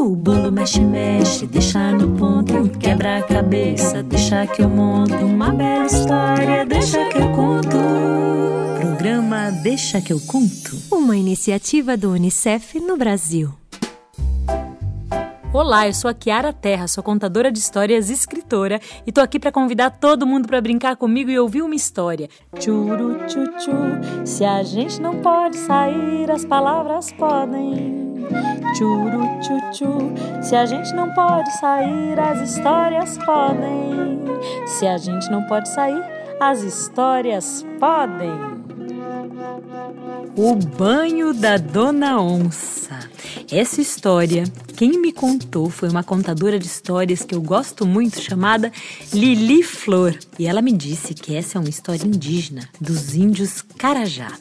O bolo mexe, mexe, deixa no ponto. Quebra a cabeça, deixa que eu monto. Uma bela história, deixa que eu conto. Programa Deixa que eu conto. Uma iniciativa do Unicef no Brasil. Olá, eu sou a Kiara Terra, sou contadora de histórias e escritora e tô aqui para convidar todo mundo para brincar comigo e ouvir uma história. Churu chu chu, se a gente não pode sair, as palavras podem. Churu chu chu, se a gente não pode sair, as histórias podem. Se a gente não pode sair, as histórias podem. O banho da Dona Onça. Essa história, quem me contou foi uma contadora de histórias que eu gosto muito, chamada Lili Flor. E ela me disse que essa é uma história indígena dos índios Carajá.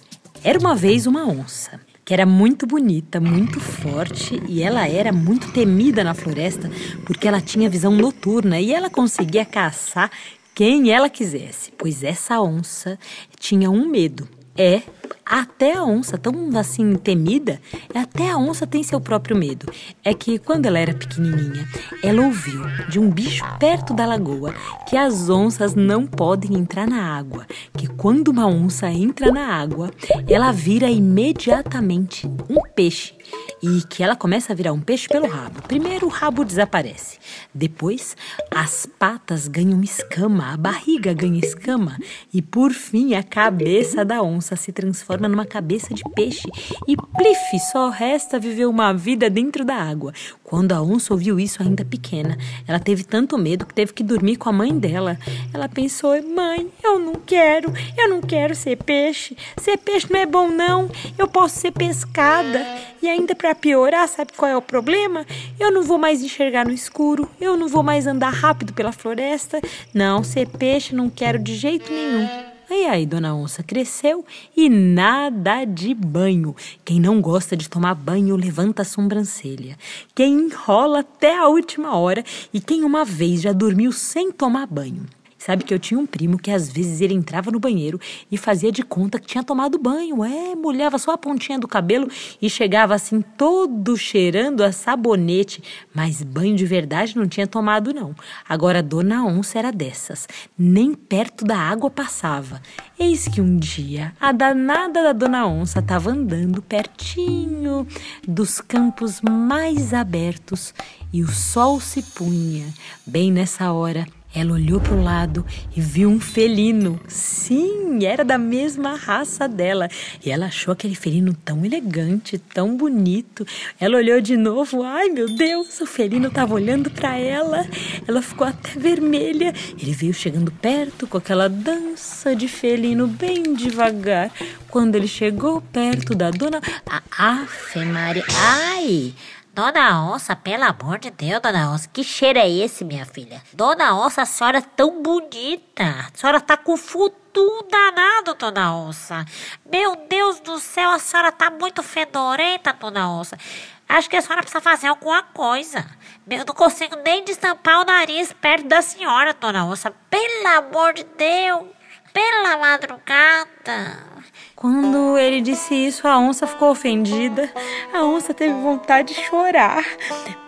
Era uma vez uma onça que era muito bonita, muito forte e ela era muito temida na floresta porque ela tinha visão noturna e ela conseguia caçar quem ela quisesse, pois essa onça tinha um medo. É até a onça, tão assim temida, até a onça tem seu próprio medo. É que quando ela era pequenininha, ela ouviu de um bicho perto da lagoa que as onças não podem entrar na água, que quando uma onça entra na água, ela vira imediatamente um peixe e que ela começa a virar um peixe pelo rabo. Primeiro o rabo desaparece, depois as patas ganham escama, a barriga ganha escama e por fim a cabeça da onça se transforma numa cabeça de peixe e plif, só resta viver uma vida dentro da água. Quando a onça ouviu isso ainda pequena, ela teve tanto medo que teve que dormir com a mãe dela. Ela pensou: "Mãe, eu não quero, eu não quero ser peixe. Ser peixe não é bom não. Eu posso ser pescada e ainda para piorar, sabe qual é o problema? Eu não vou mais enxergar no escuro, eu não vou mais andar rápido pela floresta. Não, ser peixe não quero de jeito nenhum. E aí, dona onça cresceu e nada de banho. Quem não gosta de tomar banho levanta a sobrancelha. Quem enrola até a última hora e quem uma vez já dormiu sem tomar banho. Sabe que eu tinha um primo que às vezes ele entrava no banheiro e fazia de conta que tinha tomado banho. É, molhava só a pontinha do cabelo e chegava assim todo cheirando a sabonete. Mas banho de verdade não tinha tomado, não. Agora, Dona Onça era dessas. Nem perto da água passava. Eis que um dia a danada da Dona Onça estava andando pertinho dos campos mais abertos e o sol se punha. Bem nessa hora, ela olhou para o lado e viu um felino. Sim, era da mesma raça dela. E ela achou aquele felino tão elegante, tão bonito. Ela olhou de novo. Ai, meu Deus, o felino estava olhando para ela. Ela ficou até vermelha. Ele veio chegando perto com aquela dança de felino bem devagar. Quando ele chegou perto da dona. Ah, Afe Maria. Ai! Dona Onça, pelo amor de Deus, Dona Onça, que cheiro é esse, minha filha? Dona Onça, a senhora é tão bonita. A senhora tá com futuro danado, Dona Onça. Meu Deus do céu, a senhora tá muito fedorenta, Dona Onça. Acho que a senhora precisa fazer alguma coisa. Eu não consigo nem destampar o nariz perto da senhora, Dona Onça. Pelo amor de Deus, pela madrugada. Quando ele disse isso, a onça ficou ofendida. A onça teve vontade de chorar.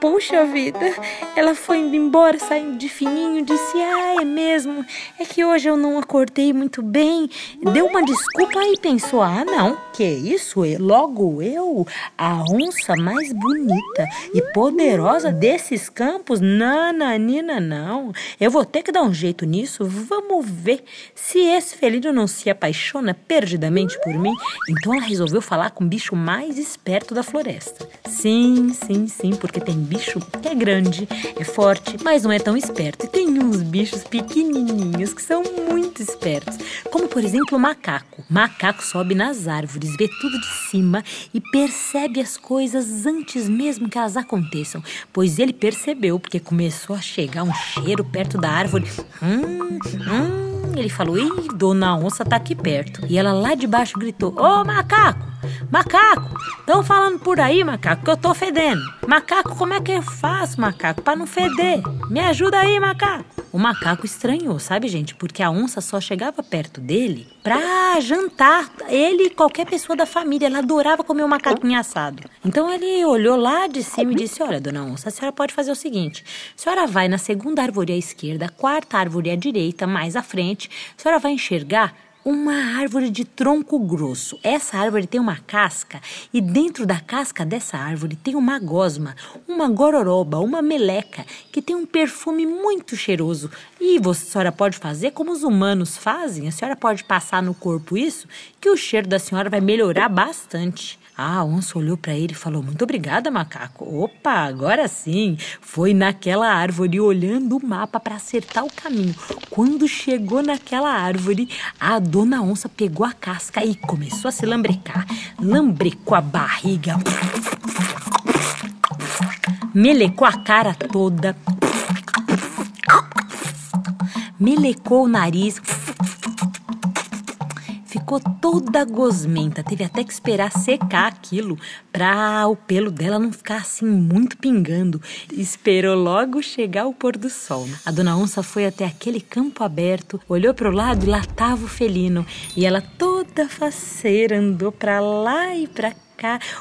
Puxa vida, ela foi indo embora, saindo de fininho, disse: Ah, é mesmo, é que hoje eu não acordei muito bem. Deu uma desculpa e pensou: Ah, não, que isso? Logo eu, a onça mais bonita e poderosa desses campos? Nananina, não. Eu vou ter que dar um jeito nisso. Vamos ver se esse felino não se apaixona perdidamente por mim, então ela resolveu falar com o bicho mais esperto da floresta. Sim, sim, sim, porque tem bicho que é grande, é forte, mas não é tão esperto. E tem uns bichos pequenininhos que são muito espertos, como por exemplo o macaco. O macaco sobe nas árvores, vê tudo de cima e percebe as coisas antes mesmo que elas aconteçam, pois ele percebeu porque começou a chegar um cheiro perto da árvore. Hum, hum ele falou: Ih, dona onça tá aqui perto. E ela lá de baixo gritou: Ô macaco, macaco, estão falando por aí, macaco, que eu tô fedendo. Macaco, como é que eu faço, macaco, para não feder? Me ajuda aí, macaco. O macaco estranhou, sabe, gente? Porque a onça só chegava perto dele pra jantar. Ele e qualquer pessoa da família. Ela adorava comer o macaquinho assado. Então ele olhou lá de cima e disse: Olha, dona onça, a senhora pode fazer o seguinte: a senhora vai na segunda árvore à esquerda, quarta árvore à direita, mais à frente. A senhora vai enxergar uma árvore de tronco grosso. Essa árvore tem uma casca e dentro da casca dessa árvore tem uma gosma, uma gororoba, uma meleca que tem um perfume muito cheiroso. E você, a senhora pode fazer como os humanos fazem, a senhora pode passar no corpo isso, que o cheiro da senhora vai melhorar bastante. A onça olhou para ele e falou: Muito obrigada, macaco. Opa, agora sim. Foi naquela árvore olhando o mapa para acertar o caminho. Quando chegou naquela árvore, a dona onça pegou a casca e começou a se lambrecar. Lambrecou a barriga, melecou a cara toda, melecou o nariz ficou toda gosmenta. Teve até que esperar secar aquilo para o pelo dela não ficar assim muito pingando. Esperou logo chegar o pôr do sol. A dona onça foi até aquele campo aberto, olhou para o lado e lá estava o felino. E ela toda faceira andou para lá e para cá.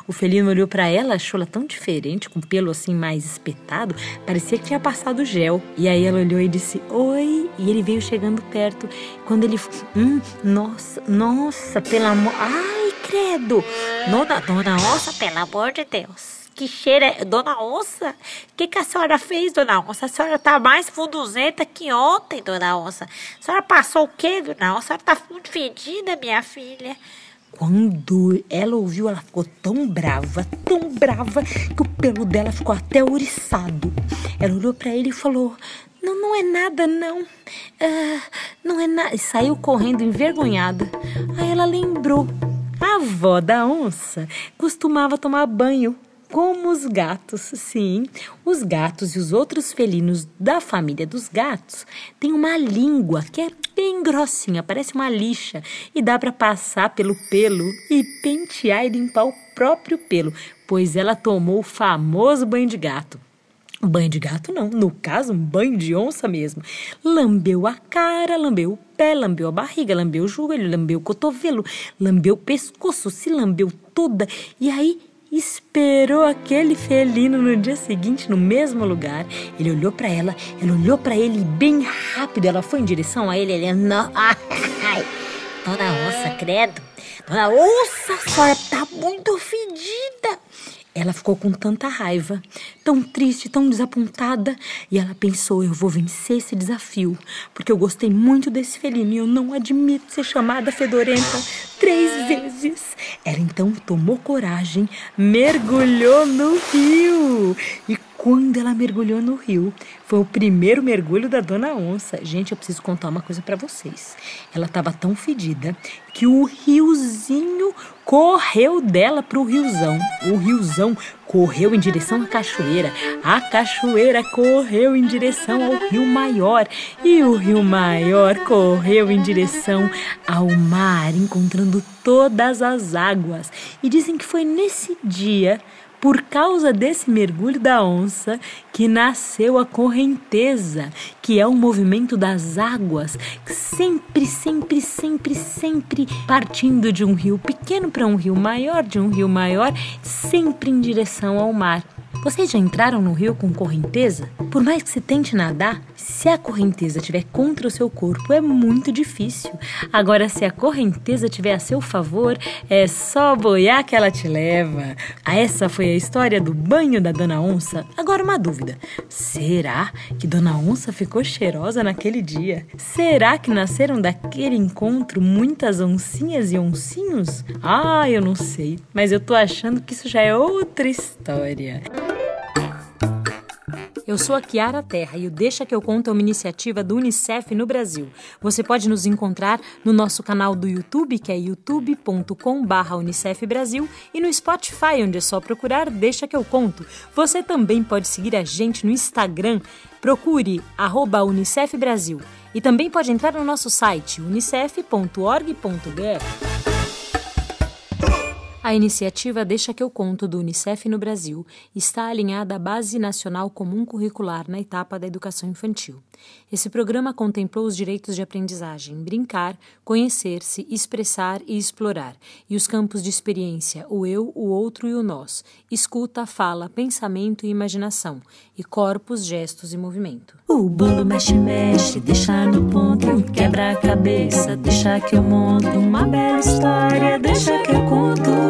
O felino olhou para ela, achou ela tão diferente, com pelo assim mais espetado, parecia que tinha passado gel. E aí ela olhou e disse: Oi. E ele veio chegando perto. Quando ele. Hum, nossa, nossa, pelo amor. Ai, credo! Dona, dona Onça, pelo amor de Deus. Que cheiro é. Dona Onça? O que, que a senhora fez, dona Onça? A senhora tá mais funduzenta que ontem, dona Onça. A senhora passou o quê, dona Onça? A senhora tá fedida, minha filha. Quando ela ouviu, ela ficou tão brava, tão brava, que o pelo dela ficou até ouriçado. Ela olhou para ele e falou: Não, não é nada, não. Ah, não é nada. E saiu correndo envergonhada. Aí ela lembrou: a avó da onça costumava tomar banho como os gatos, sim, os gatos e os outros felinos da família dos gatos têm uma língua que é bem grossinha, parece uma lixa, e dá para passar pelo pelo e pentear e limpar o próprio pelo, pois ela tomou o famoso banho de gato. Banho de gato não, no caso, um banho de onça mesmo. Lambeu a cara, lambeu o pé, lambeu a barriga, lambeu o joelho, lambeu o cotovelo, lambeu o pescoço, se lambeu toda. E aí esperou aquele felino no dia seguinte no mesmo lugar. Ele olhou para ela, ela olhou para ele bem rápido. Ela foi em direção a ele, ele não. Ai, dona Onça, credo. Dona Onça, a senhora tá muito fedida. Ela ficou com tanta raiva, tão triste, tão desapontada, e ela pensou: eu vou vencer esse desafio, porque eu gostei muito desse felino e eu não admito ser chamada fedorenta três vezes. Ela então tomou coragem, mergulhou no rio e quando ela mergulhou no rio, foi o primeiro mergulho da dona onça. Gente, eu preciso contar uma coisa para vocês. Ela estava tão fedida que o riozinho correu dela pro riozão. O riozão correu em direção à cachoeira. A cachoeira correu em direção ao rio maior. E o rio maior correu em direção ao mar, encontrando todas as águas. E dizem que foi nesse dia por causa desse mergulho da onça que nasceu a correnteza, que é o movimento das águas, sempre, sempre, sempre, sempre partindo de um rio pequeno para um rio maior, de um rio maior, sempre em direção ao mar. Vocês já entraram no rio com correnteza? Por mais que você tente nadar, se a correnteza estiver contra o seu corpo, é muito difícil. Agora, se a correnteza estiver a seu favor, é só boiar que ela te leva. Ah, essa foi a história do banho da Dona Onça. Agora, uma dúvida: será que Dona Onça ficou cheirosa naquele dia? Será que nasceram daquele encontro muitas oncinhas e oncinhos? Ah, eu não sei, mas eu tô achando que isso já é outra história. Eu sou a Kiara Terra e o Deixa que eu conto é uma iniciativa do UNICEF no Brasil. Você pode nos encontrar no nosso canal do YouTube, que é youtube.com/unicef Brasil, e no Spotify, onde é só procurar Deixa que eu conto. Você também pode seguir a gente no Instagram, procure arroba Unicef Brasil. E também pode entrar no nosso site unicef.org.br. A iniciativa Deixa que eu conto do Unicef no Brasil está alinhada à Base Nacional Comum Curricular na etapa da educação infantil. Esse programa contemplou os direitos de aprendizagem, brincar, conhecer-se, expressar e explorar, e os campos de experiência, o eu, o outro e o nós, escuta, fala, pensamento e imaginação, e corpos, gestos e movimento. O bolo mexe, mexe, deixa no ponto, quebra a cabeça, deixa que eu monto uma bela história, deixa que eu conto.